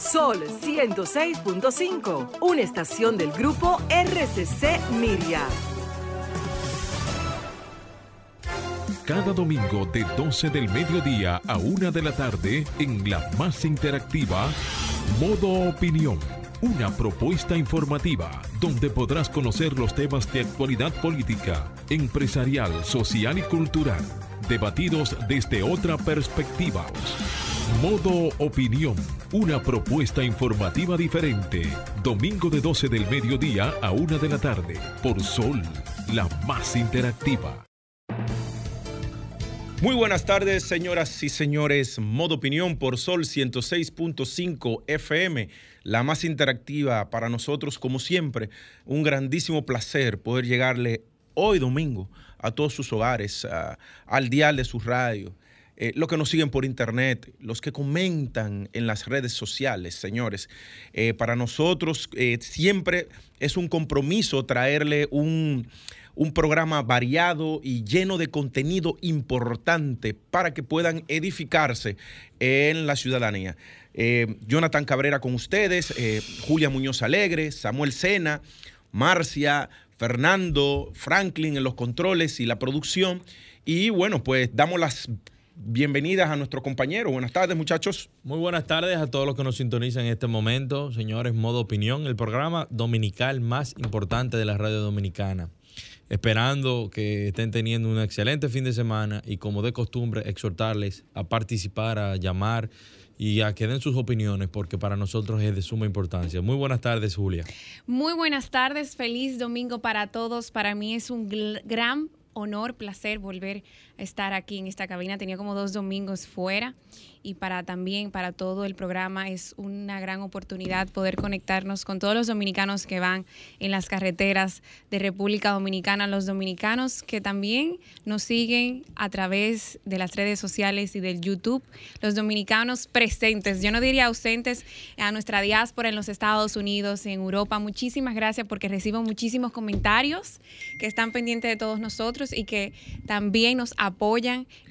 Sol 106.5, una estación del grupo RCC Miria. Cada domingo de 12 del mediodía a 1 de la tarde en la más interactiva, Modo Opinión. Una propuesta informativa donde podrás conocer los temas de actualidad política, empresarial, social y cultural, debatidos desde otra perspectiva. Modo Opinión, una propuesta informativa diferente. Domingo de 12 del mediodía a 1 de la tarde, por Sol, la más interactiva. Muy buenas tardes, señoras y señores. Modo Opinión por Sol 106.5 FM, la más interactiva para nosotros, como siempre. Un grandísimo placer poder llegarle hoy domingo a todos sus hogares, al dial de su radio. Eh, los que nos siguen por internet, los que comentan en las redes sociales, señores. Eh, para nosotros eh, siempre es un compromiso traerle un, un programa variado y lleno de contenido importante para que puedan edificarse en la ciudadanía. Jonathan Cabrera con ustedes, Julia Muñoz Alegre, Samuel Sena, Marcia, Fernando, Franklin en los controles y la producción. Y bueno, pues damos las bienvenidas a nuestro compañero. Buenas tardes, muchachos. Muy buenas tardes a todos los que nos sintonizan en este momento. Señores, Modo Opinión, el programa dominical más importante de la radio dominicana. Esperando que estén teniendo un excelente fin de semana y como de costumbre exhortarles a participar, a llamar y a que den sus opiniones porque para nosotros es de suma importancia. Muy buenas tardes, Julia. Muy buenas tardes, feliz domingo para todos. Para mí es un gran honor, placer volver a estar aquí en esta cabina. Tenía como dos domingos fuera y para también para todo el programa es una gran oportunidad poder conectarnos con todos los dominicanos que van en las carreteras de República Dominicana, los dominicanos que también nos siguen a través de las redes sociales y del YouTube, los dominicanos presentes, yo no diría ausentes a nuestra diáspora en los Estados Unidos, en Europa. Muchísimas gracias porque recibo muchísimos comentarios que están pendientes de todos nosotros y que también nos apoyan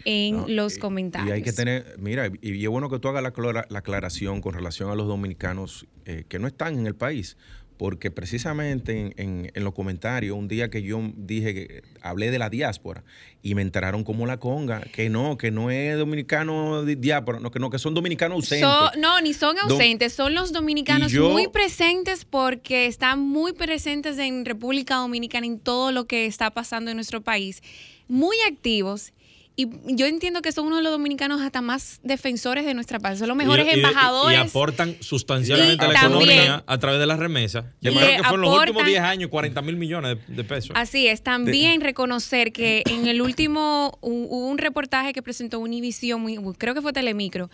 en los comentarios. Y hay que tener, mira, y es bueno que tú hagas la, la aclaración con relación a los dominicanos eh, que no están en el país, porque precisamente en, en, los comentarios, un día que yo dije que hablé de la diáspora y me enteraron como la conga, que no, que no es dominicano de diáspora, no, que no, que son dominicanos ausentes. no, ni son ausentes, son los dominicanos muy presentes porque están muy presentes en República Dominicana en todo lo que está pasando en nuestro país, muy activos y yo entiendo que son uno de los dominicanos hasta más defensores de nuestra paz. Son los mejores embajadores. Y, aportan sustancialmente a la economía a través de las remesas. Yo creo que fue en los últimos 10 años 40 mil millones de, pesos. Así es. También reconocer que en el último hubo un reportaje que presentó Univision, creo que fue Telemicro,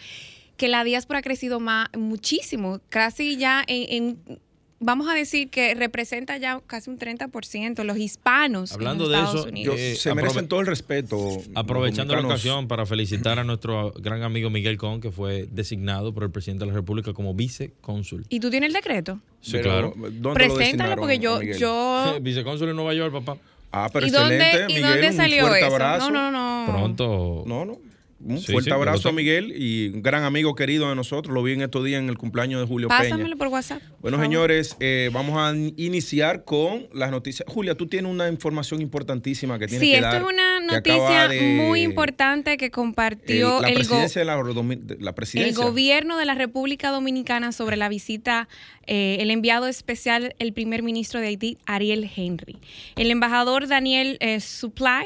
que la diáspora ha crecido más, muchísimo. Casi ya en vamos a decir que representa ya casi un 30% los hispanos Hablando en de Estados eso, Unidos. Eh, se merecen todo el respeto. Aprovechando la ocasión para felicitar a nuestro gran amigo Miguel Con, que fue designado por el presidente de la República como vicecónsul. ¿Y tú tienes el decreto? Sí, claro. Preséntalo porque yo... yo... vicecónsul en Nueva York, papá. Ah, pero ¿Y excelente, dónde, ¿y dónde salió eso? No, no, no. Pronto. No, no. Un fuerte abrazo a Miguel y un gran amigo querido de nosotros. Lo vi en estos días en el cumpleaños de Julio Pásamelo por WhatsApp. Bueno, señores, eh, vamos a iniciar con las noticias. Julia, tú tienes una información importantísima que tienes que dar. Sí, esto es una noticia muy importante que compartió la el, presidencia de la, presidencia. el gobierno de la República Dominicana sobre la visita, eh, el enviado especial, el primer ministro de Haití, Ariel Henry. El embajador Daniel eh, Supply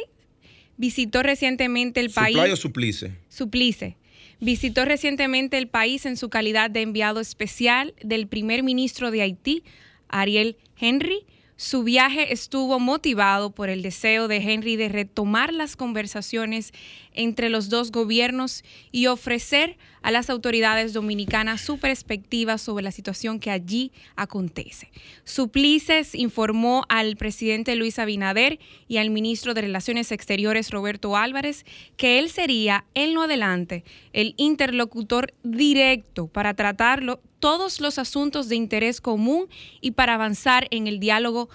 visitó recientemente el país. ¿Supply o suplice? Suplice. Visitó recientemente el país en su calidad de enviado especial del primer ministro de Haití, Ariel Henry. Su viaje estuvo motivado por el deseo de Henry de retomar las conversaciones entre los dos gobiernos y ofrecer a las autoridades dominicanas su perspectiva sobre la situación que allí acontece. Suplices informó al presidente Luis Abinader y al ministro de Relaciones Exteriores Roberto Álvarez que él sería en lo adelante el interlocutor directo para tratarlo todos los asuntos de interés común y para avanzar en el diálogo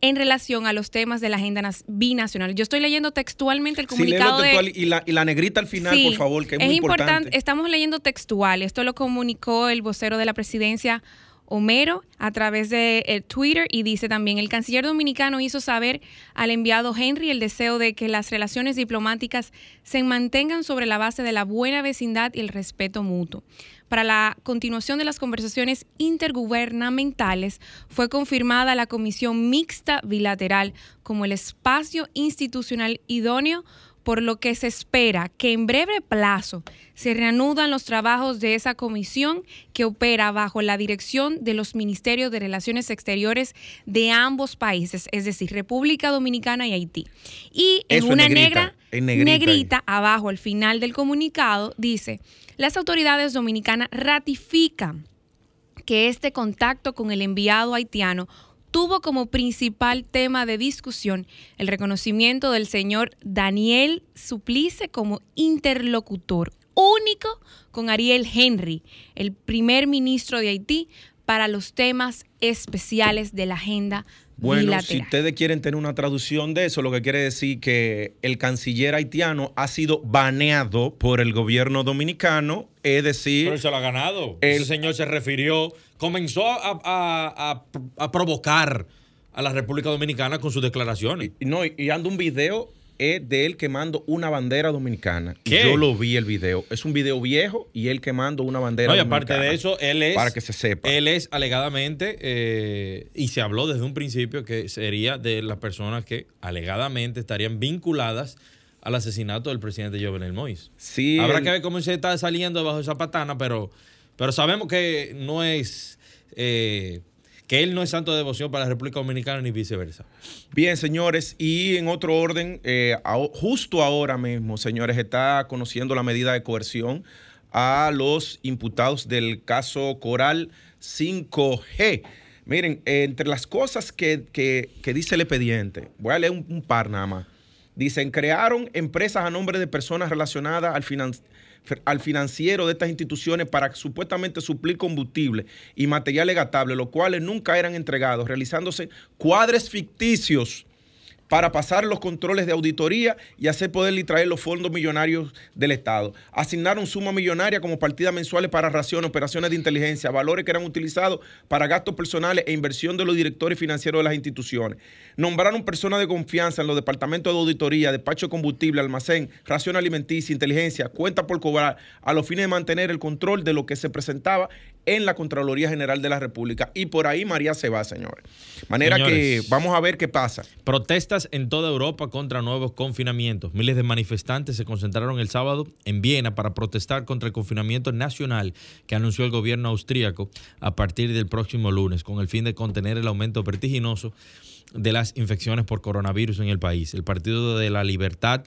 en relación a los temas de la agenda binacional. Yo estoy leyendo textualmente el Sí, comunicado de... y, la, y la negrita al final, Sí, por favor, que es, muy importante. Estamos leyendo textual. Esto lo comunicó el vocero de la presidencia, Homero, a través de eh, Twitter y dice también, el canciller dominicano hizo saber al enviado Henry el deseo de que las relaciones diplomáticas se mantengan sobre la base de la buena vecindad y el respeto mutuo. Para la continuación de las conversaciones intergubernamentales, fue confirmada la Comisión Mixta Bilateral como el espacio institucional idóneo por lo que se espera que en breve plazo se reanudan los trabajos de esa comisión que opera bajo la dirección de los Ministerios de Relaciones Exteriores de ambos países, es decir, República Dominicana y Haití. Y en Eso en una negrita, negra, en negrita ahí. negrita abajo al final del comunicado dice, las autoridades dominicanas ratifican que este contacto con el enviado haitiano tuvo como principal tema de discusión el reconocimiento del señor Daniel Suplice como interlocutor único con Ariel Henry, el primer ministro de Haití, para los temas especiales de la agenda Bueno, si ustedes quieren tener una traducción de eso, lo que quiere decir que el canciller haitiano ha sido baneado por el gobierno dominicano, es decir, Pero él se lo ha ganado. El- Ese señor se refirió, comenzó a, a- a- a provocar a la República Dominicana con sus declaraciones. y no, y anda un video eh, de él quemando una bandera dominicana. Yo lo vi el video. Es un video viejo y él quemando una bandera No, y aparte dominicana. de eso, él es. Para que se sepa. Él es alegadamente, eh, y se habló desde un principio que sería de las personas que alegadamente estarían vinculadas al asesinato del presidente Jovenel Moïse. Sí, Habrá que ver cómo se está saliendo bajo esa patana, pero, pero sabemos que no es. eh, que él no es santo de devoción para la República Dominicana ni viceversa. Bien, señores, y en otro orden, eh, justo ahora mismo, señores, está conociendo la medida de coerción a los imputados del caso Coral 5G. Miren, entre las cosas que, que- dice el expediente, voy a leer un, un par nada más. Dicen, crearon empresas a nombre de personas relacionadas al, finan- al financiero de estas instituciones para supuestamente suplir combustible y materiales gastables, los cuales nunca eran entregados, realizándose cuadres ficticios para pasar los controles de auditoría y hacer poder y traer los fondos millonarios del Estado. Asignaron suma millonaria como partidas mensuales para raciones, operaciones de inteligencia, valores que eran utilizados para gastos personales e inversión de los directores financieros de las instituciones. Nombraron personas de confianza en los departamentos de auditoría, despacho de combustible, almacén, ración alimenticia, inteligencia, cuenta por cobrar, a los fines de mantener el control de lo que se presentaba en la Contraloría General de la República. Y por ahí María se va, señores. Manera Señores. que vamos a ver qué pasa. Protestas en toda Europa contra nuevos confinamientos. Miles de manifestantes se concentraron el sábado en Viena para protestar contra el confinamiento nacional que anunció el gobierno austríaco a partir del próximo lunes, con el fin de contener el aumento vertiginoso de las infecciones por coronavirus en el país. El Partido de la Libertad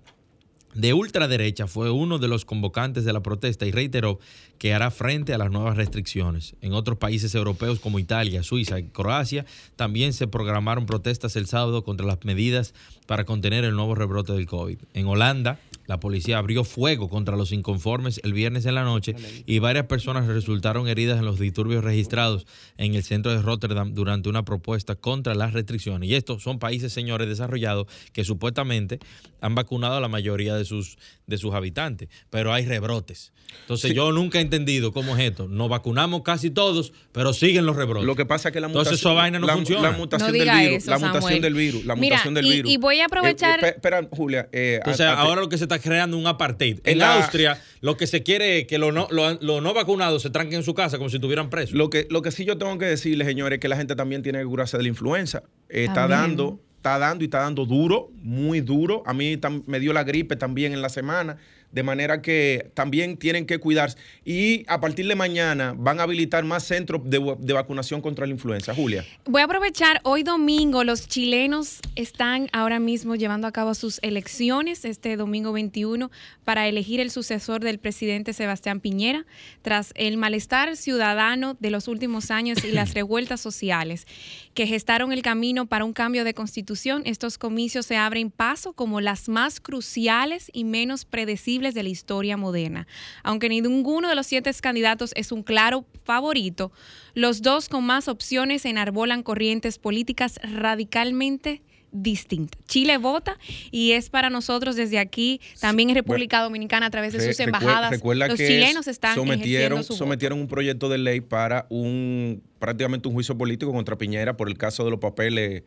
de ultraderecha fue uno de los convocantes de la protesta y reiteró que hará frente a las nuevas restricciones. En otros países europeos como Italia, Suiza y Croacia también se programaron protestas el sábado contra las medidas para contener el nuevo rebrote del COVID. En Holanda, la policía abrió fuego contra los inconformes el viernes en la noche y varias personas resultaron heridas en los disturbios registrados en el centro de Rotterdam durante una propuesta contra las restricciones. Y estos son países, señores, desarrollados que supuestamente han vacunado a la mayoría de sus, de sus habitantes, pero hay rebrotes. Entonces yo nunca he entendido cómo es esto. Nos vacunamos casi todos, pero siguen los rebrotes. Lo que pasa es que la Entonces mutación, esa vaina no la, funciona. la mutación No del virus, eso, la mutación del virus, la Mira, mutación del y- virus. y voy a aprovechar- Eh, eh, espera, Julia. eh, Entonces, a- a- ahora lo que se está creando un apartheid. En En la- Austria, lo que se quiere es que los no, los no vacunados se tranquen en su casa como si estuvieran presos. Lo que, lo que sí yo tengo que decirles, señores, es que la gente también tiene que curarse de la influenza. Eh, está dando, está dando y está dando duro, muy duro. A mí me dio la gripe también en la semana. De manera que también tienen que cuidarse. Y a partir de mañana van a habilitar más centros de, de vacunación contra la influenza. Julia. Voy a aprovechar, hoy domingo los chilenos están ahora mismo llevando a cabo sus elecciones, este domingo 21, para elegir el sucesor del presidente Sebastián Piñera, tras el malestar ciudadano de los últimos años y las revueltas sociales que gestaron el camino para un cambio de constitución. Estos comicios se abren paso como las más cruciales y menos predecibles de la historia moderna. Aunque ninguno de los siete candidatos es un claro favorito, los dos con más opciones enarbolan corrientes políticas radicalmente distinta. Chile vota y es para nosotros desde aquí, también en República Dominicana a través de sus embajadas. Recuerda los que chilenos están sometieron, su sometieron un proyecto de ley para un prácticamente un juicio político contra Piñera por el caso de los papeles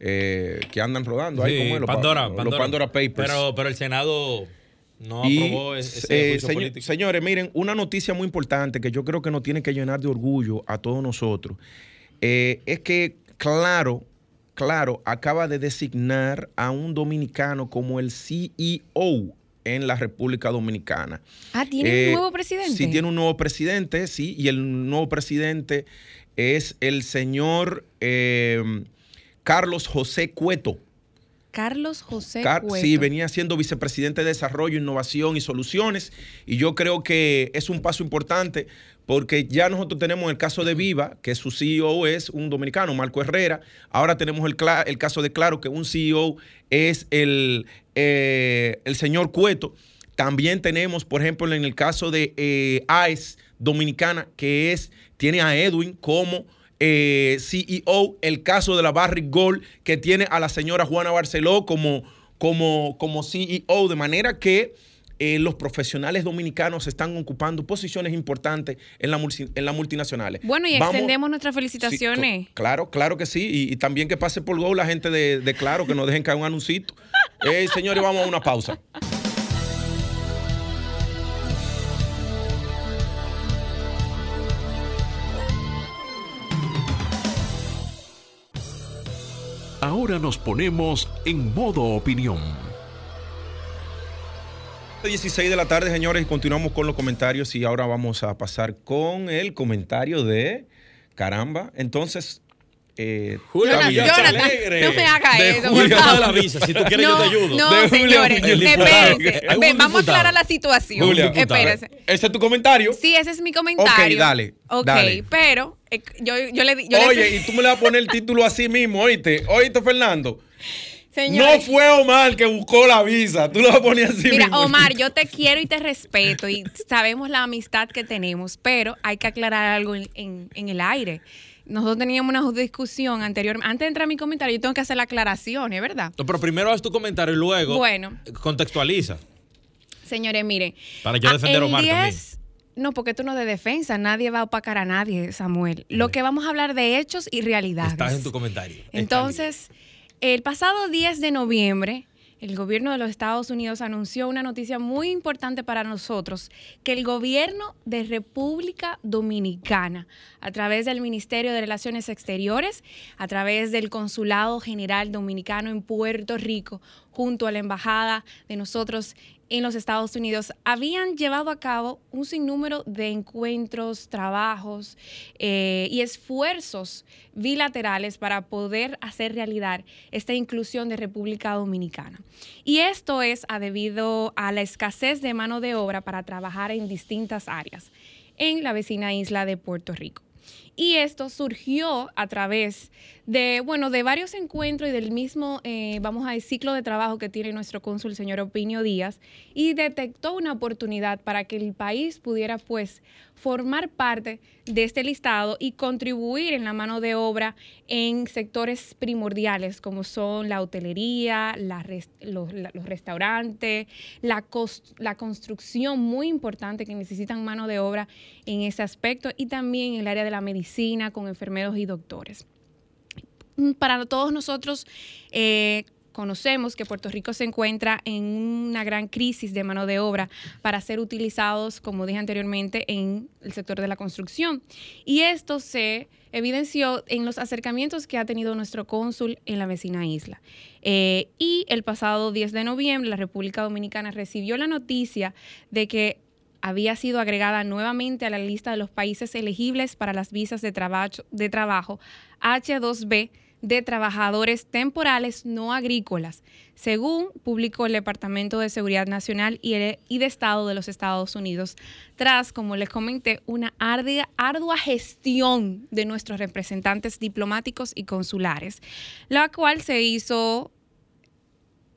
eh, que andan rodando ahí, como los, Pandora, Papers. Pero, pero el Senado no aprobó ese, juicio político. Señores, miren, una noticia muy importante que yo creo que nos tiene que llenar de orgullo a todos nosotros eh, es que, claro, claro, acaba de designar a un dominicano como el CEO en la República Dominicana. Ah, ¿tiene un eh, nuevo presidente? Sí, tiene un nuevo presidente, sí, y el nuevo presidente es el señor eh, Carlos José Cueto. Carlos José Cueto. Sí, venía siendo vicepresidente de Desarrollo, Innovación y Soluciones, y yo creo que es un paso importante porque ya nosotros tenemos el caso de Viva, que su CEO es un dominicano, Marco Herrera. Ahora tenemos el, el caso de Claro, que un CEO es el, eh, el señor Cueto. También tenemos, por ejemplo, en el caso de eh, AES Dominicana, que es, tiene a Edwin como eh, CEO, el caso de la Barrick Gold, que tiene a la señora Juana Barceló como, como, como CEO, de manera que eh, los profesionales dominicanos están ocupando posiciones importantes en, la, en las multinacionales. Bueno, y extendemos nuestras felicitaciones. claro, claro que sí. Y, también que pase por Go la gente de, Claro, que nos dejen caer un anuncito. Eh, señores, vamos a una pausa. Ahora nos ponemos en modo opinión 16 de la tarde, señores, continuamos con los comentarios y ahora vamos a pasar con el comentario de caramba. Entonces, eh, Julio Jonathan, no me haga eso. Julio de la visa, si tú quieres yo te ayudo. No, señores, espérense. Ven, vamos a aclarar la situación. Julio, espérense. ¿Ese es tu comentario? Sí, ese es mi comentario. Ok, dale. Ok, dale. pero eh, yo, yo le yo Oye, le... y tú me le vas a poner el título así mismo, oíste, oíste, Fernando no fue Omar que buscó la visa. Tú lo vas a poner así. Mira, Omar, yo te quiero y te respeto y sabemos la amistad que tenemos, pero hay que aclarar algo en, el aire. Nosotros teníamos una discusión anterior. Antes de entrar a mi comentario, yo tengo que hacer la aclaración, ¿es verdad? No, pero primero haz tu comentario y luego bueno, contextualiza. Señores, miren. Para yo defender a Omar también. No, porque tú no de defensa, nadie va a opacar a nadie, Samuel. Lo que vamos a hablar de hechos y realidades. Estás en tu comentario. Entonces, el pasado 10 de noviembre, el gobierno de los Estados Unidos anunció una noticia muy importante para nosotros, que el gobierno de República Dominicana, a través del Ministerio de Relaciones Exteriores, a través del Consulado General Dominicano en Puerto Rico, junto a la Embajada de nosotros en los Estados Unidos habían llevado a cabo un sinnúmero de encuentros, trabajos eh, y esfuerzos bilaterales para poder hacer realidad esta inclusión de República Dominicana. Y esto es a debido a la escasez de mano de obra para trabajar en distintas áreas en la vecina isla de Puerto Rico. Y esto surgió a través de, bueno, de varios encuentros y del mismo, eh, vamos a decir, ciclo de trabajo que tiene nuestro cónsul, señor Opinio Díaz, y detectó una oportunidad para que el país pudiera, pues, formar parte de este listado y contribuir en la mano de obra en sectores primordiales como son la hotelería, los, restaurantes, la, construcción muy importante que necesitan mano de obra en ese aspecto y también en el área de la medicina con enfermeros y doctores. Para todos nosotros, eh, conocemos que Puerto Rico se encuentra en una gran crisis de mano de obra para ser utilizados, como dije anteriormente, en el sector de la construcción. Y esto se evidenció en los acercamientos que ha tenido nuestro cónsul en la vecina isla. Eh, y el pasado 10 de noviembre, la República Dominicana recibió la noticia de que había sido agregada nuevamente a la lista de los países elegibles para las visas de, trabajo, de trabajo H2B de trabajadores temporales no agrícolas, según publicó el Departamento de Seguridad Nacional y, de Estado de los Estados Unidos, tras, como les comenté, una ardua, ardua gestión de nuestros representantes diplomáticos y consulares, la cual se hizo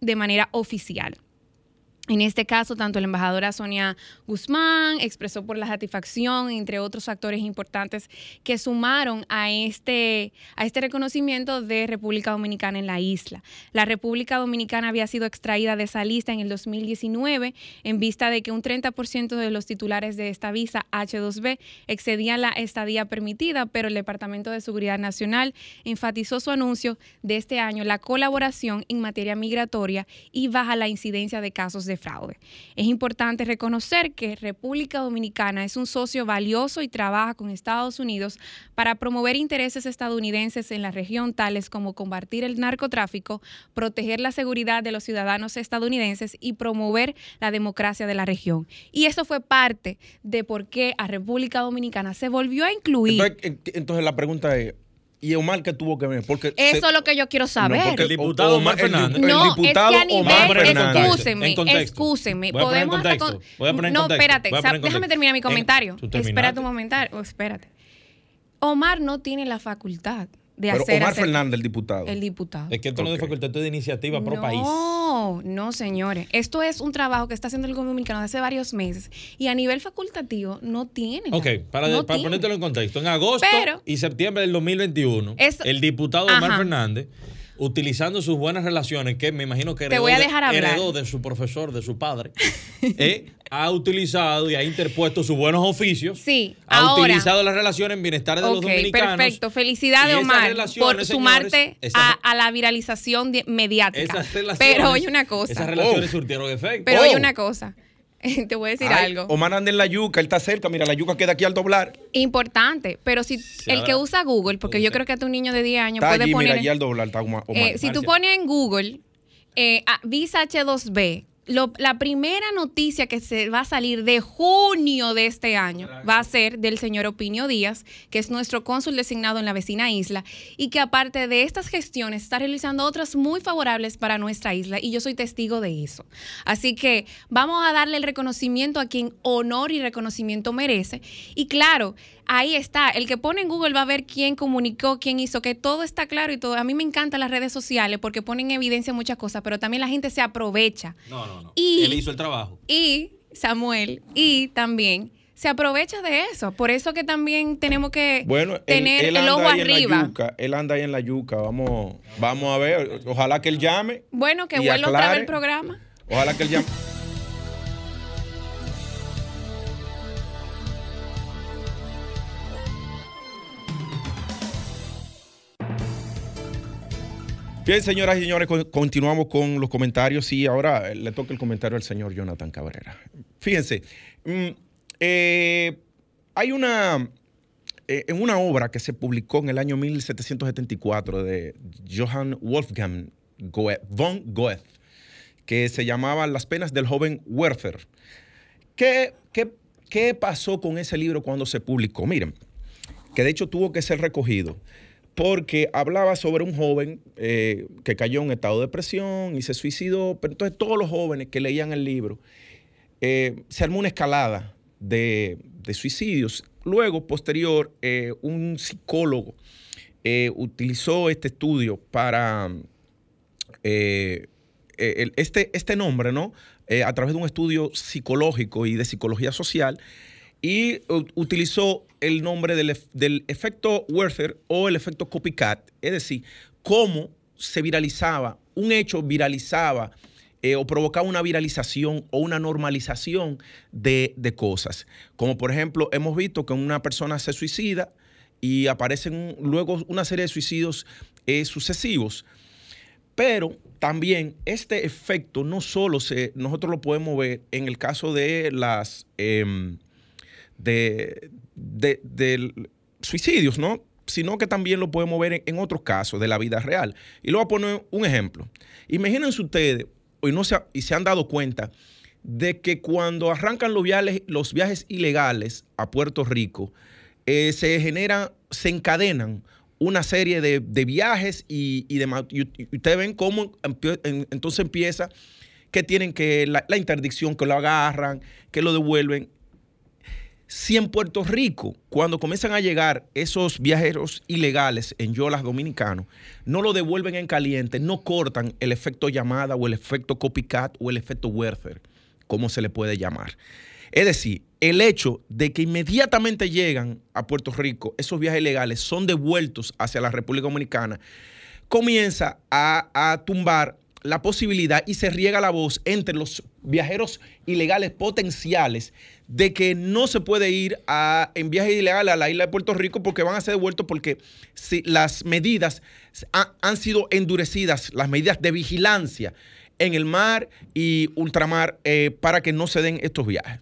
de manera oficial. En este caso, tanto la embajadora Sonia Guzmán expresó por la satisfacción, entre otros factores importantes que sumaron a este, a este reconocimiento de República Dominicana en la isla. La República Dominicana había sido extraída de esa lista en el 2019 en vista de que un 30% de los titulares de esta visa H2B excedían la estadía permitida, pero el Departamento de Seguridad Nacional enfatizó su anuncio de este año la colaboración en materia migratoria y baja la incidencia de casos de fraude. Es importante reconocer que República Dominicana es un socio valioso y trabaja con Estados Unidos para promover intereses estadounidenses en la región, tales como combatir el narcotráfico, proteger la seguridad de los ciudadanos estadounidenses y promover la democracia de la región. Y eso fue parte de por qué a República Dominicana se volvió a incluir. entonces la pregunta es, ¿Y Omar qué tuvo que ver? Porque Eso es lo que yo quiero saber. No, porque el diputado Omar, Fernández. no, es que a nivel, excúsenme, excúsenme. Voy a poner Podemos contexto. Voy a poner no, contexto. espérate, déjame terminar mi comentario. Espérate un momento, espérate. Omar no tiene la facultad de Pero hacer. Omar Fernández, el diputado. El diputado. Es que esto no es de facultad, esto es de iniciativa pro no, país. No, no, señores. Esto es un trabajo que está haciendo el gobierno dominicano desde hace varios meses y a nivel facultativo no tiene. Ok, para, no para ponértelo en contexto, en agosto Pero- y septiembre del 2021, Eso- el diputado Omar Ajá. Fernández, utilizando sus buenas relaciones, que me imagino que Te heredó, voy a de- heredó de su profesor, de su padre, eh, ha utilizado y ha interpuesto sus buenos oficios. Sí, ha ahora. utilizado las relaciones en bienestar de los Ok, dominicanos. perfecto. Felicidades, Omar, por señores, sumarte esas- a, a la viralización mediática. Esas relaciones, Pero oye una cosa. Esas relaciones Oh. surtieron efecto. Pero Oh. oye una cosa. Te voy a decir Ay, algo. Omar anda en la yuca, él está cerca. Mira, la yuca queda aquí al doblar. Importante. Pero si el que usa Google, porque yo creo que a tu niño de 10 años Está puede allí, poner. mira, allí al doblar está Omar. Eh, si tú pones en Google eh, Visa H2B, lo- la primera noticia que se va a salir de junio de este año va a ser del señor Opinio Díaz, que es nuestro cónsul designado en la vecina isla, y que aparte de estas gestiones está realizando otras muy favorables para nuestra isla, y yo soy testigo de eso. Así que vamos a darle el reconocimiento a quien honor y reconocimiento merece. Y claro, ahí está, el que pone en Google va a ver quién comunicó, quién hizo, que todo está claro y todo. A mí me encantan las redes sociales porque ponen en evidencia muchas cosas, pero también la gente se aprovecha. No, no, no. Y- Él hizo el trabajo. Y Samuel, y también se aprovecha de eso. Por eso que también tenemos que Bueno, tener él el ojo ahí en la arriba. yuca, él anda ahí en la yuca. Vamos, vamos a ver. Ojalá que él llame. Bueno, que vuelva otra vez el programa. Ojalá que él llame. Bien, señoras y señores, con- continuamos con los comentarios. Sí, ahora eh, le toca el comentario al señor Jonathan Cabrera. Fíjense, mm, eh, hay una, eh, en una obra que se publicó en el año 1774 de Johann Wolfgang von Goethe, que se llamaba Las penas del joven Werther. ¿Qué, qué, qué pasó con ese libro cuando se publicó? Miren, que de hecho tuvo que ser recogido, porque hablaba sobre un joven eh, que cayó en estado de depresión y se suicidó, pero entonces todos los jóvenes que leían el libro, eh, se armó una escalada de, suicidios. Luego, posterior, eh, un psicólogo utilizó este estudio para este, este nombre, ¿no? A través de un estudio psicológico y de psicología social, y u- utilizó el nombre del, del efecto Werther o el efecto copycat, es decir, cómo se viralizaba, un hecho viralizaba eh, o provocaba una viralización o una normalización de, de cosas. Como por ejemplo, hemos visto que una persona se suicida y aparecen luego una serie de suicidios eh, sucesivos. Pero también este efecto no solo se, nosotros lo podemos ver en el caso de las em, de, de- suicidios, ¿no? Sino que también lo podemos ver en, otros casos de la vida real. Y le voy a poner un ejemplo. Imagínense ustedes, y, no se, y se han dado cuenta, de que cuando arrancan los viajes, ilegales a Puerto Rico, eh, se generan, se encadenan una serie de, de viajes y, y ustedes ven cómo entonces empieza que tienen que la interdicción, que lo agarran, que lo devuelven. Si en Puerto Rico, cuando comienzan a llegar esos viajeros ilegales en yolas dominicanos, no lo devuelven en caliente, no cortan el efecto llamada o el efecto copycat o el efecto Werther. como se le puede llamar. Es decir, el hecho de que inmediatamente llegan a Puerto Rico, esos viajes ilegales son devueltos hacia la República Dominicana, comienza a, a tumbar la posibilidad y se riega la voz entre los viajeros ilegales potenciales de que no se puede ir en viaje ilegal a la isla de Puerto Rico porque van a ser devueltos porque si las medidas han sido endurecidas, las medidas de vigilancia en el mar y ultramar eh, para que no se den estos viajes.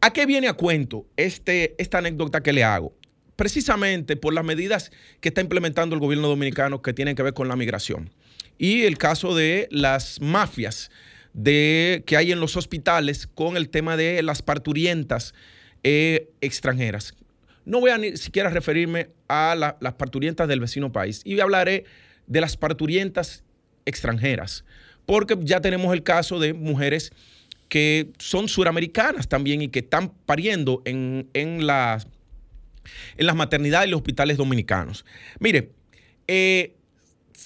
¿A qué viene a cuento este, esta anécdota que le hago? Precisamente por las medidas que está implementando el gobierno dominicano que tienen que ver con la migración y el caso de las mafias de, que hay en los hospitales con el tema de las parturientas eh, extranjeras. No voy a ni siquiera referirme a las parturientas del vecino país y hablaré de las parturientas extranjeras, porque ya tenemos el caso de mujeres que son suramericanas también y que están pariendo en, las, en las maternidades y los hospitales dominicanos. Mire, eh,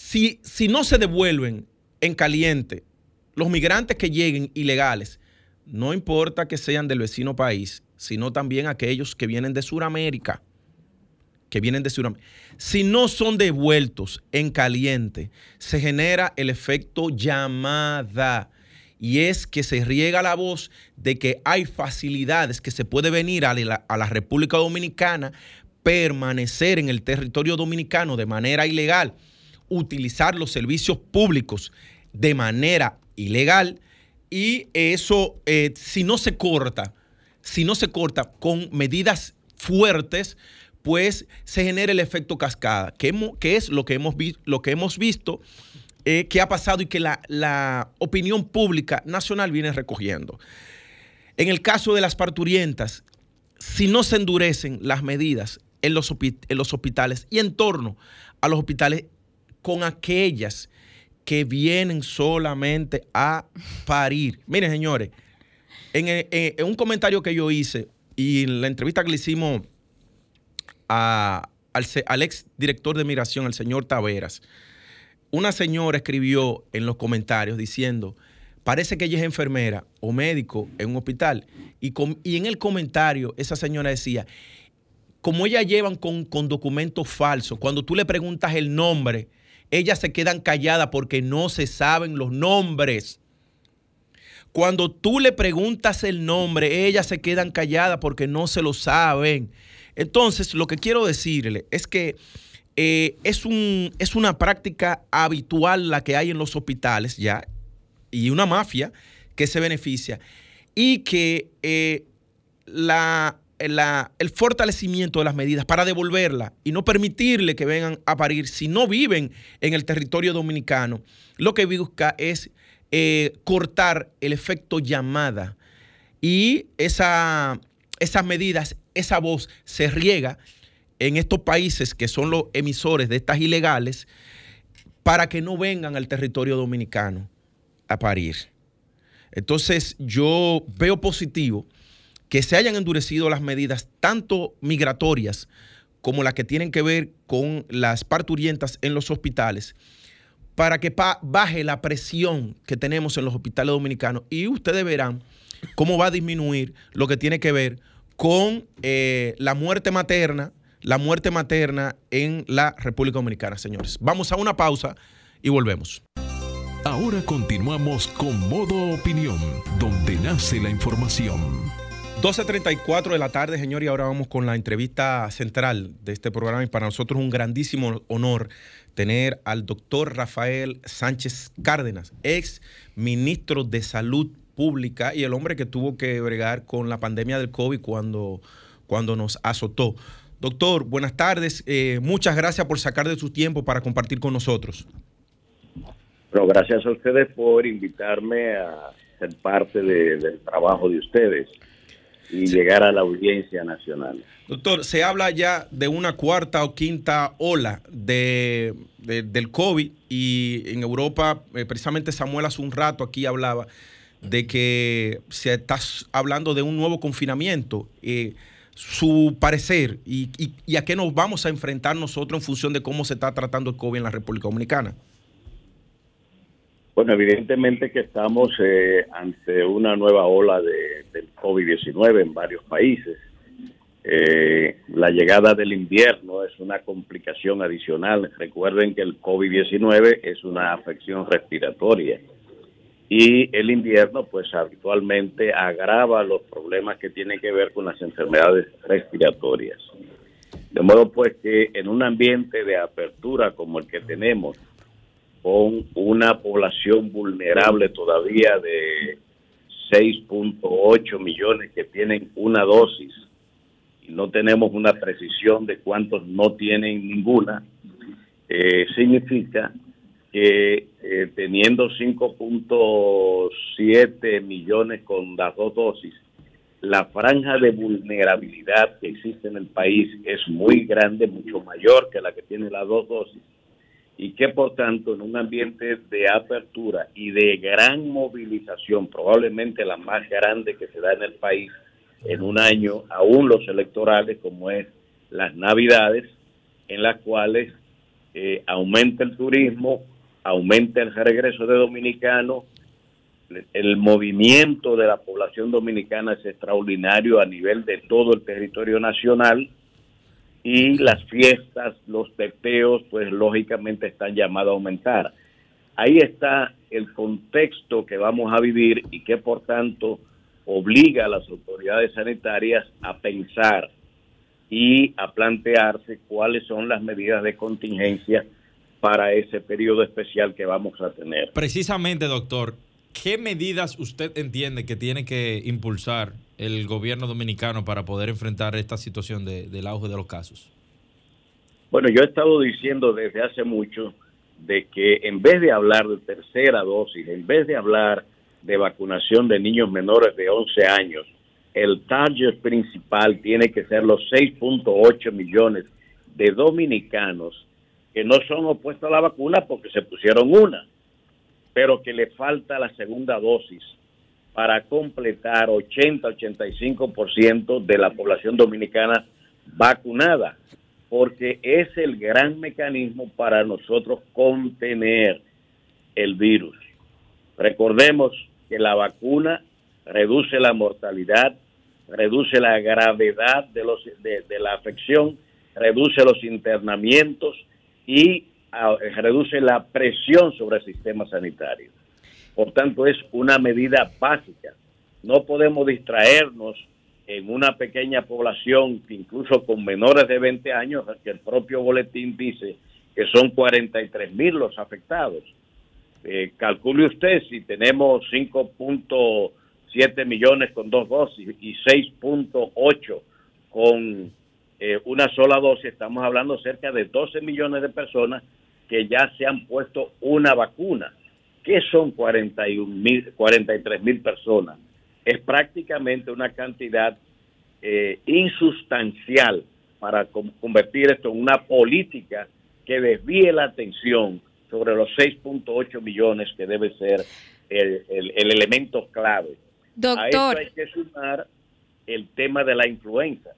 si, no se devuelven en caliente los migrantes que lleguen ilegales, no importa que sean del vecino país, sino también aquellos que vienen de Sudamérica, que vienen de Sudamérica. Si no son devueltos en caliente, se genera el efecto llamada y es que se riega la voz de que hay facilidades que se puede venir a la, a la República Dominicana, permanecer en el territorio dominicano de manera ilegal utilizar los servicios públicos de manera ilegal y eso, eh, si no se corta, si no se corta con medidas fuertes, pues se genera el efecto cascada, que, es lo que hemos, lo que hemos visto eh, que ha pasado y que la, opinión pública nacional viene recogiendo. En el caso de las parturientas, si no se endurecen las medidas en los, en los hospitales y en torno a los hospitales, con aquellas que vienen solamente a parir. Miren, señores, en, un comentario que yo hice y en la entrevista que le hicimos al, al ex director de migración, el señor Taveras, una señora escribió en los comentarios diciendo, parece que ella es enfermera o médico en un hospital. Y, y en el comentario esa señora decía, como ella llevan con, con documentos falsos, cuando tú le preguntas el nombre, ellas se quedan calladas porque no se saben los nombres. Cuando tú le preguntas el nombre, ellas se quedan calladas porque no se lo saben. Entonces, lo que quiero decirle es que eh, es, un, es una práctica habitual la que hay en los hospitales ya, y una mafia que se beneficia, y que eh, la el fortalecimiento de las medidas para devolverla y no permitirle que vengan a parir si no viven en el territorio dominicano, lo que busca es eh, cortar el efecto llamada y esa, esas medidas, esa voz se riega en estos países que son los emisores de estas ilegales para que no vengan al territorio dominicano a parir. Entonces yo veo positivo que se hayan endurecido las medidas tanto migratorias como las que tienen que ver con las parturientas en los hospitales, para que baje la presión que tenemos en los hospitales dominicanos y ustedes verán cómo va a disminuir lo que tiene que ver con eh, la muerte materna, la muerte materna en la República Dominicana, señores. Vamos a una pausa y volvemos. Ahora continuamos con Modo Opinión, donde nace la información. 12.34 de la tarde, señor, y ahora vamos con la entrevista central de este programa. Y para nosotros es un grandísimo honor tener al doctor Rafael Sánchez Cárdenas, ex ministro de Salud Pública y el hombre que tuvo que bregar con la pandemia del COVID cuando, cuando nos azotó. Doctor, buenas tardes. Eh, muchas gracias por sacar de su tiempo para compartir con nosotros. Gracias a ustedes por invitarme a ser parte del trabajo de ustedes y llegar a la audiencia nacional. Doctor, se habla ya de una cuarta o quinta ola de, del COVID y en Europa, eh, precisamente Samuel hace un rato aquí hablaba de que se está hablando de un nuevo confinamiento. Eh, su parecer y, y, a qué nos vamos a enfrentar nosotros en función de cómo se está tratando el COVID en la República Dominicana. Bueno, evidentemente que estamos eh, ante una nueva ola de, del COVID-19 en varios países. Eh, la llegada del invierno es una complicación adicional. Recuerden que el COVID-19 es una afección respiratoria y el invierno pues habitualmente agrava los problemas que tienen que ver con las enfermedades respiratorias. De modo pues que en un ambiente de apertura como el que tenemos, con una población vulnerable todavía de 6.8 millones que tienen una dosis y no tenemos una precisión de cuántos no tienen ninguna, eh, significa que eh, teniendo 5.7 millones con las dos dosis, la franja de vulnerabilidad que existe en el país es muy grande, mucho mayor que la que tiene las dos dosis, y que por tanto en un ambiente de apertura y de gran movilización, probablemente la más grande que se da en el país en un año, aún los electorales, como es las navidades, en las cuales eh, aumenta el turismo, aumenta el regreso de dominicanos, el movimiento de la población dominicana es extraordinario a nivel de todo el territorio nacional y las fiestas, los teteos, pues lógicamente están llamados a aumentar. Ahí está el contexto que vamos a vivir y que por tanto obliga a las autoridades sanitarias a pensar y a plantearse cuáles son las medidas de contingencia para ese periodo especial que vamos a tener. Precisamente, doctor, ¿qué medidas usted entiende que tiene que impulsar el gobierno dominicano para poder enfrentar esta situación del auge de los casos? Bueno, yo he estado diciendo desde hace mucho de que en vez de hablar de tercera dosis, en vez de hablar de vacunación de niños menores de 11 años, el target principal tiene que ser los 6.8 millones de dominicanos que no son opuestos a la vacuna porque se pusieron una, pero que le falta la segunda dosis para completar 80-85% de la población dominicana vacunada, porque es el gran mecanismo para nosotros contener el virus. Recordemos que la vacuna reduce la mortalidad, reduce la gravedad de, de, la afección, reduce los internamientos, y reduce la presión sobre el sistema sanitario. Por tanto, es una medida básica. No podemos distraernos en una pequeña población, incluso con menores de 20 años, que el propio boletín dice que son 43 mil los afectados. Eh, calcule usted si tenemos 5.7 millones con dos dosis y 6.8 con eh, una sola dosis, estamos hablando cerca de 12 millones de personas que ya se han puesto una vacuna. ¿Qué son 41 mil, 43 mil personas? Es prácticamente una cantidad eh, insustancial para convertir esto en una política que desvíe la atención sobre los 6.8 millones que debe ser el, el, elemento clave. Doctor. A esto hay que sumar el tema de la influenza.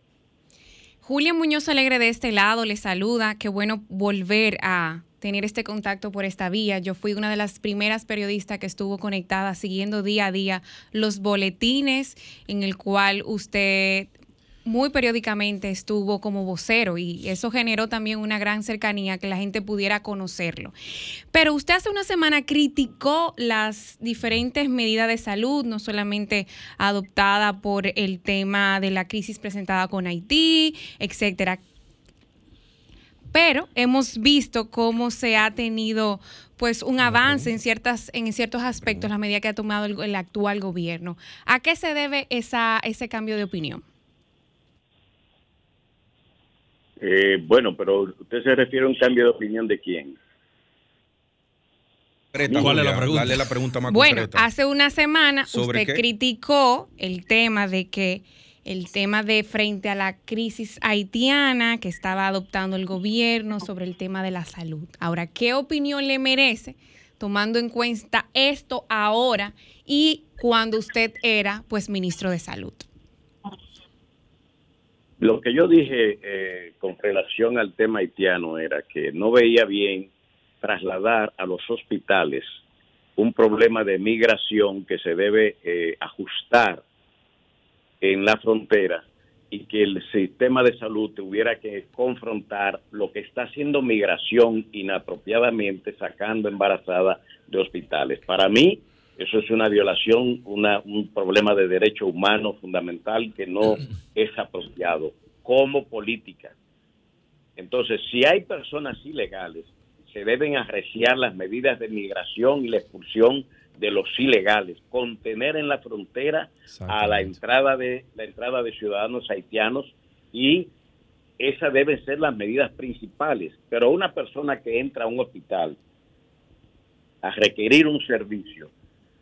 Julia Muñoz Alegre de este lado le saluda. Qué bueno volver a tener este contacto por esta vía. Yo fui una de las primeras periodistas que estuvo conectada siguiendo día a día los boletines en el cual usted muy periódicamente estuvo como vocero y eso generó también una gran cercanía que la gente pudiera conocerlo. Pero usted hace una semana criticó las diferentes medidas de salud, no solamente adoptada por el tema de la crisis presentada con Haití, etcétera. Pero hemos visto cómo se ha tenido pues un avance en ciertas en ciertos aspectos la medida que ha tomado el, el actual gobierno. ¿A qué se debe esa, ese cambio de opinión? Eh, bueno, pero usted se refiere a un cambio de opinión de quién? ¿Cuál es la pregunta? Dale la pregunta más bueno, hace una semana usted criticó el tema de que el tema de frente a la crisis haitiana que estaba adoptando el gobierno sobre el tema de la salud. Ahora, ¿qué opinión le merece tomando en cuenta esto ahora y cuando usted era pues ministro de salud? Lo que yo dije eh, con relación al tema haitiano era que no veía bien trasladar a los hospitales un problema de migración que se debe eh, ajustar en la frontera y que el sistema de salud tuviera que confrontar lo que está haciendo migración inapropiadamente sacando embarazadas de hospitales. Para mí, eso es una violación, un problema de derecho humano fundamental que no es apropiado como política. Entonces, si hay personas ilegales, se deben arreciar las medidas de migración y la expulsión de los ilegales, contener en la frontera a la entrada de la entrada de ciudadanos haitianos y esas deben ser las medidas principales. Pero una persona que entra a un hospital a requerir un servicio,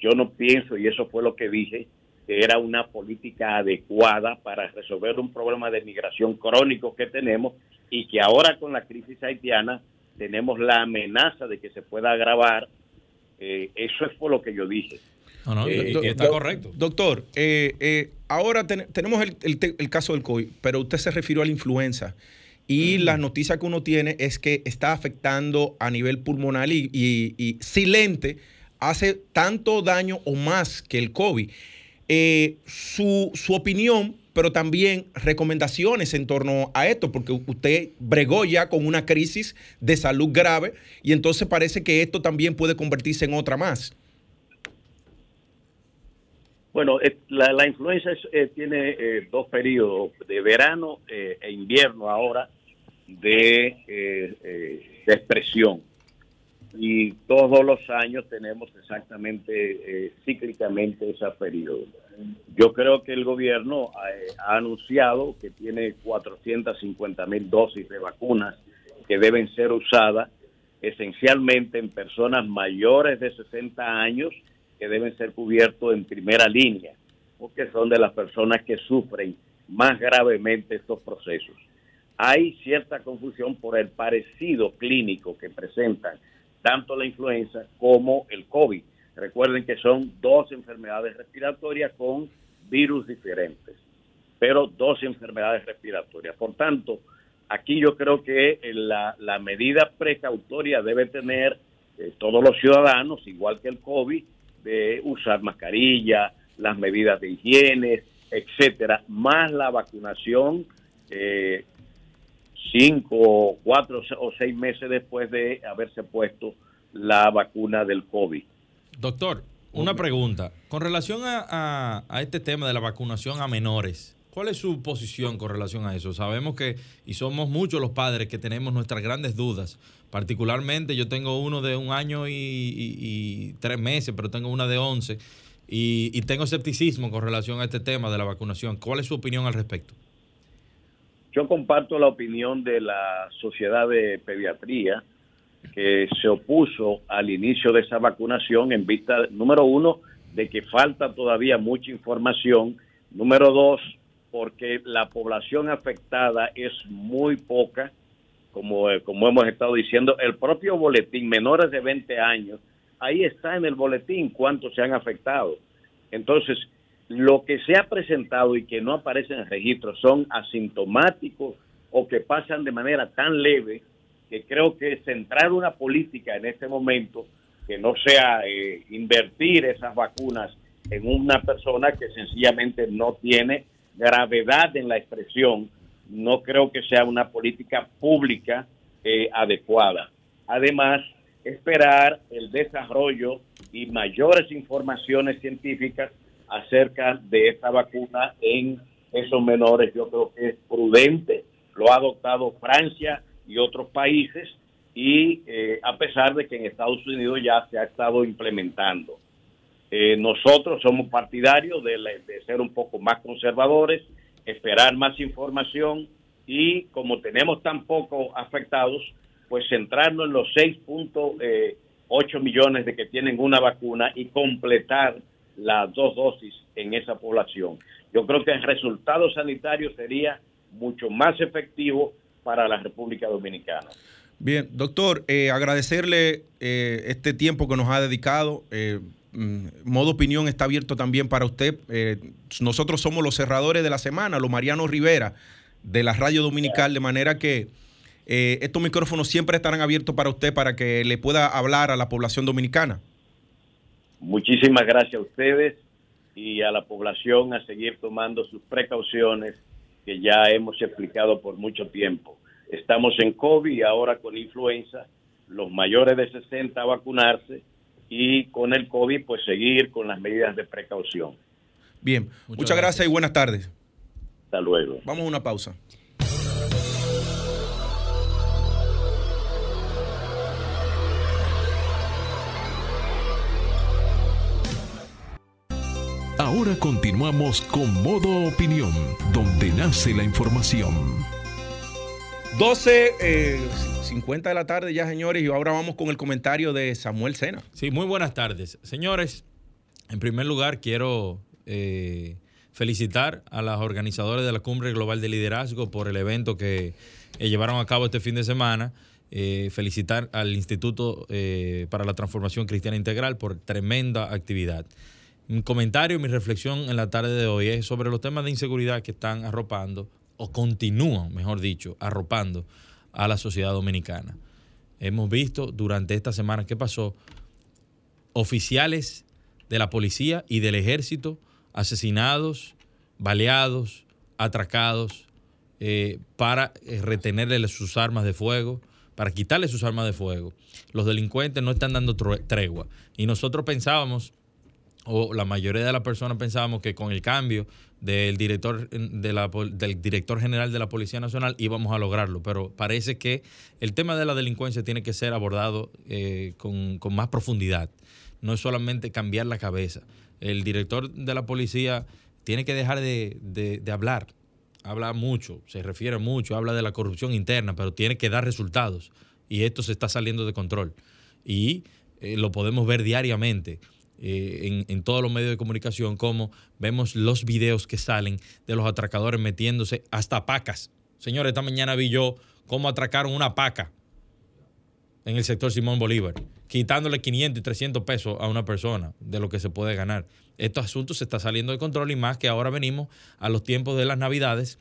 yo no pienso, y eso fue lo que dije, que era una política adecuada para resolver un problema de migración crónico que tenemos y que ahora con la crisis haitiana tenemos la amenaza de que se pueda agravar. Eh, eso es por lo que yo dije. Eh, está correcto. Doctor, eh, ahora tenemos el, caso del COVID, pero usted se refirió a la influenza. Y la noticia que uno tiene es que está afectando a nivel pulmonar y, y, silente hace tanto daño o más que el COVID. Su, su opinión pero también recomendaciones en torno a esto, porque usted bregó ya con una crisis de salud grave y entonces parece que esto también puede convertirse en otra más. Bueno, eh, la, influenza eh, tiene eh, dos periodos, de verano e invierno ahora, de, de expresión y todos los años tenemos exactamente eh, cíclicamente ese periodo. Yo creo que el gobierno eh, ha, anunciado que tiene 450 mil dosis de vacunas que deben ser usadas esencialmente en personas mayores de 60 años que deben ser cubiertos en primera línea, porque son de las personas que sufren más gravemente estos procesos. Hay cierta confusión por el parecido clínico que presentan tanto la influenza como el COVID. Recuerden que son dos enfermedades respiratorias con virus diferentes, pero dos enfermedades respiratorias. Por tanto, aquí yo creo que la, medida precautoria debe tener eh, todos los ciudadanos, igual que el COVID, de usar mascarilla, las medidas de higiene, etcétera, más la vacunación eh, cinco, cuatro o seis meses después de haberse puesto la vacuna del COVID. Doctor, una pregunta. Con relación a, este tema de la vacunación a menores, ¿cuál es su posición con relación a eso? Sabemos que, y somos muchos los padres que tenemos nuestras grandes dudas. Particularmente yo tengo uno de un año y, tres meses, pero tengo una de once. Y, y tengo escepticismo con relación a este tema de la vacunación. ¿Cuál es su opinión al respecto? Yo comparto la opinión de la Sociedad de Pediatría, que se opuso al inicio de esa vacunación en vista, número uno, de que falta todavía mucha información, número dos, porque la población afectada es muy poca, como, como hemos estado diciendo, el propio boletín, menores de 20 años, ahí está en el boletín cuántos se han afectado. Entonces, lo que se ha presentado y que no aparece en el registro son asintomáticos o que pasan de manera tan leve que creo que centrar una política en este momento que no sea eh, invertir esas vacunas en una persona que sencillamente no tiene gravedad en la expresión, no creo que sea una política pública eh, adecuada. Además, esperar el desarrollo y mayores informaciones científicas acerca de esta vacuna en esos menores. Yo creo que es prudente, lo ha adoptado Francia y otros países y eh, a pesar de que en Estados Unidos ya se ha estado implementando. Eh, nosotros somos partidarios de, de, ser un poco más conservadores, esperar más información y como tenemos tan poco afectados, pues centrarnos en los 6.8 eh, millones de que tienen una vacuna y completar las dos dosis en esa población. Yo creo que el resultado sanitario sería mucho más efectivo para la República Dominicana. Bien, doctor, eh, agradecerle eh, este tiempo que nos ha dedicado. Eh, mm, modo opinión está abierto también para usted. nosotros somos los cerradores de la semana, los Mariano Rivera de la Radio Dominical, de manera que estos micrófonos siempre estarán abiertos para usted para que le pueda hablar a la población dominicana. Muchísimas gracias a ustedes y a la población a seguir tomando sus precauciones que ya hemos explicado por mucho tiempo. Estamos en COVID y ahora con influenza, los mayores de 60 a vacunarse y con el COVID pues seguir con las medidas de precaución. Bien, muchas, gracias y buenas tardes. Hasta luego. Vamos a una pausa. Ahora continuamos con Modo Opinión, donde nace la información. 12, 50 eh, de la tarde ya, señores, y ahora vamos con el comentario de Samuel Sena. Sí, muy buenas tardes. Señores, en primer lugar quiero eh, felicitar a las organizadoras de la Cumbre Global de Liderazgo por el evento que eh, llevaron a cabo este fin de semana. felicitar al Instituto para la Transformación Cristiana Integral por tremenda actividad. Mi comentario, mi reflexión en la tarde de hoy es sobre los temas de inseguridad que están arropando, o continúan, mejor dicho, arropando a la sociedad dominicana. Hemos visto durante esta semana que pasó oficiales de la policía y del ejército asesinados, baleados, atracados, eh, para eh, retenerle sus armas de fuego, para quitarle sus armas de fuego. Los delincuentes no están dando tregua. Y nosotros pensábamos o la mayoría de las personas pensábamos que con el cambio del director, de la, del director general de la Policía Nacional íbamos a lograrlo, pero parece que el tema de la delincuencia tiene que ser abordado eh, con, más profundidad. No es solamente cambiar la cabeza. El director de la policía tiene que dejar de, hablar. Habla mucho, se refiere mucho, habla de la corrupción interna, pero tiene que dar resultados. Y esto se está saliendo de control. Y eh, lo podemos ver diariamente eh, en, todos los medios de comunicación, como vemos los videos que salen de los atracadores metiéndose hasta pacas. Señores, esta mañana vi yo cómo atracaron una paca en el sector Simón Bolívar, quitándole 500 y 300 pesos a una persona de lo que se puede ganar. Estos asuntos se está saliendo de control y más que ahora venimos a los tiempos de las Navidades,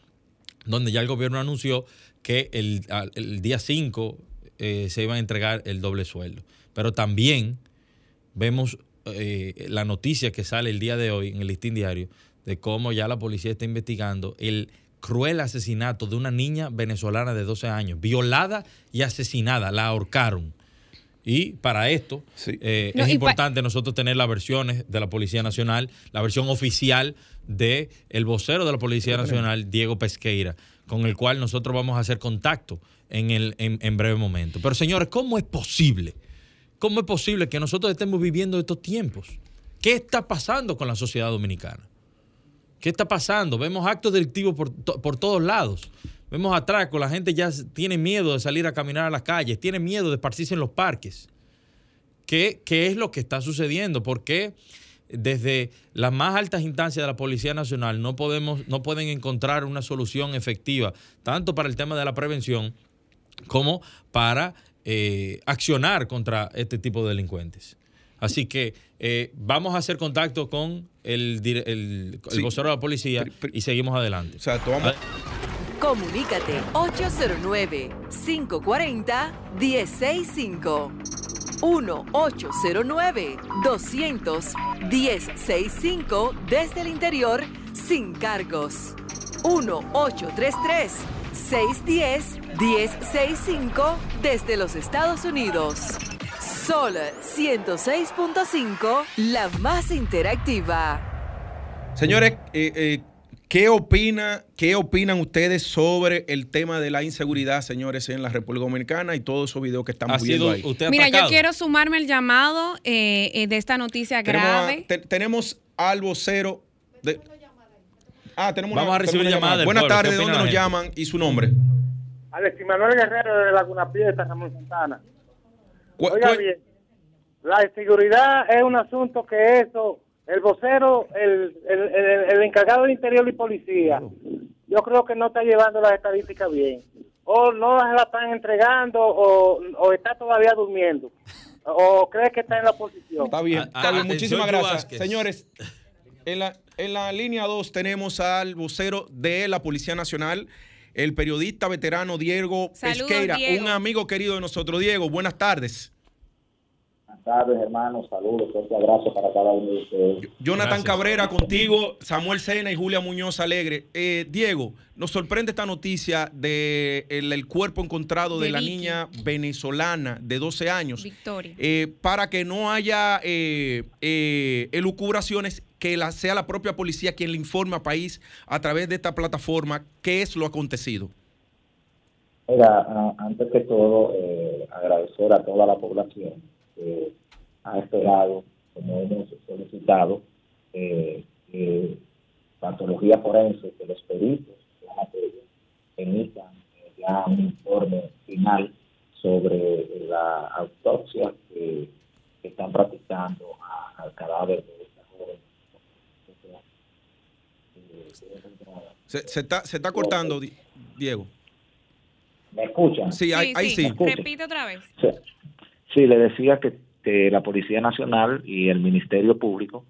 donde ya el gobierno anunció que el, día 5 eh, se iba a entregar el doble sueldo. Pero también vemos eh, la noticia que sale el día de hoy en el listín diario de cómo ya la policía está investigando el cruel asesinato de una niña venezolana de 12 años, violada y asesinada, la ahorcaron. Y para esto eh, es importante nosotros tener las versiones de la Policía Nacional, la versión oficial de el vocero de la Policía Nacional, Diego Pesqueira, con el cual nosotros vamos a hacer contacto en, el, en breve momento. Pero señores, ¿cómo es posible? ¿Cómo es posible que nosotros estemos viviendo estos tiempos? ¿Qué está pasando con la sociedad dominicana? ¿Qué está pasando? Vemos actos delictivos por, todos lados. Vemos atracos, la gente ya tiene miedo de salir a caminar a las calles, tiene miedo de esparcirse en los parques. ¿Qué, qué es lo que está sucediendo? ¿Por qué desde las más altas instancias de la Policía Nacional no, podemos, no pueden encontrar una solución efectiva, tanto para el tema de la prevención como para eh, accionar contra este tipo de delincuentes. Así que eh, vamos a hacer contacto con el, el, vocero de la policía y seguimos adelante. Comunícate 809-540-1065. 1-809-200-1065 desde el interior sin cargos. 1-833. 610-1065 desde los Estados Unidos. Sol 106.5, la más interactiva. Señores, eh, eh, ¿qué, opina, ¿qué opinan ustedes sobre el tema de la inseguridad, señores, en la República Dominicana y todos esos videos que estamos viendo ahí? Mira, yo quiero sumarme el llamado eh, de esta noticia grave. tenemos al vocero de... Ah, tenemos Vamos a recibir llamada. Buenas tardes, ¿de dónde nos llaman y su nombre? Alex Manuel Guerrero de Laguna Prieta, Ramón Santana. Oiga bien, la inseguridad es un asunto que eso, el vocero, el, el, encargado de Interior y Policía, yo creo que no está llevando las estadísticas bien. O no las la están entregando o, o está todavía durmiendo. O cree que está en la oposición. Está bien, está bien. Muchísimas gracias. Señores, en la, en la línea 2 tenemos al vocero de la Policía Nacional, el periodista veterano Diego Pesqueira, un amigo querido de nosotros. Diego, buenas tardes. Buenas tardes, hermanos. Saludos, fuerte abrazo para cada uno de ustedes. Jonathan Cabrera contigo, Samuel Sena y Julia Muñoz Alegre. Eh, Diego, nos sorprende esta noticia de el, cuerpo encontrado de, la niña venezolana de 12 años. Victoria. Eh, para que no haya eh, elucubraciones, que la, sea la propia policía quien le informe al país a través de esta plataforma qué es lo acontecido. Mira, antes que todo, agradecer a toda la población que ha esperado, como hemos solicitado, eh, patología forense, que los peritos de la materia emitan eh, ya un informe final sobre la autopsia que, están practicando al cadáver de esta joven. Se, se, está, se está cortando, Diego. ¿Me escuchan? Sí, ahí sí. Repite otra vez. Sí, le decía que, la Policía Nacional y el Ministerio Público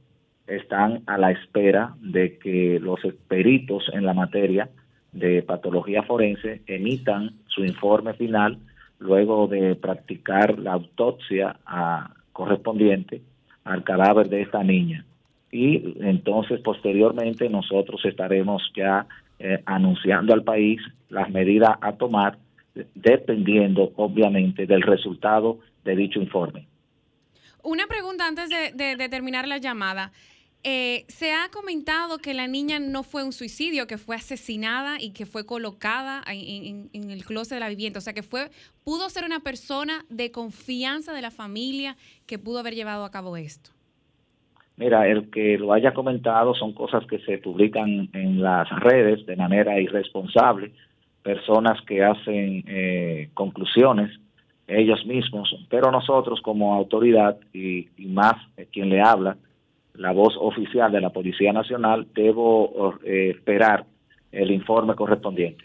están a la espera de que los peritos en la materia de patología forense emitan su informe final luego de practicar la autopsia correspondiente al cadáver de esta niña. Y entonces posteriormente nosotros estaremos ya eh, anunciando al país las medidas a tomar dependiendo obviamente del resultado de dicho informe. Una pregunta antes de, terminar la llamada. Eh, se ha comentado que la niña no fue un suicidio, que fue asesinada y que fue colocada en, el closet de la vivienda. O sea, que fue, pudo ser una persona de confianza de la familia que pudo haber llevado a cabo esto. Mira, el que lo haya comentado son cosas que se publican en las redes de manera irresponsable, personas que hacen eh, conclusiones ellos mismos, pero nosotros como autoridad y, más quien le habla, la voz oficial de la Policía Nacional, debo eh, esperar el informe correspondiente.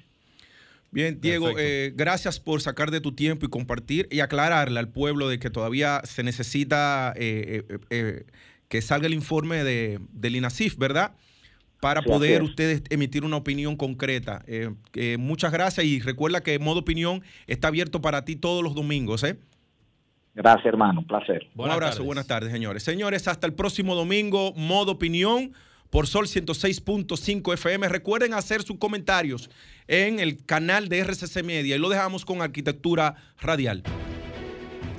Bien, Diego, eh, gracias por sacar de tu tiempo y compartir y aclararle al pueblo de que todavía se necesita eh, que salga el informe de, del INASIF, ¿verdad? para poder ustedes emitir una opinión concreta. Eh, muchas gracias y recuerda que Modo Opinión está abierto para ti todos los domingos. ¿eh? Gracias, hermano. Un placer. Un abrazo. Buenas tardes, señores. Señores, hasta el próximo domingo, Modo Opinión por Sol 106.5 FM. Recuerden hacer sus comentarios en el canal de RCC Media y lo dejamos con Arquitectura Radial.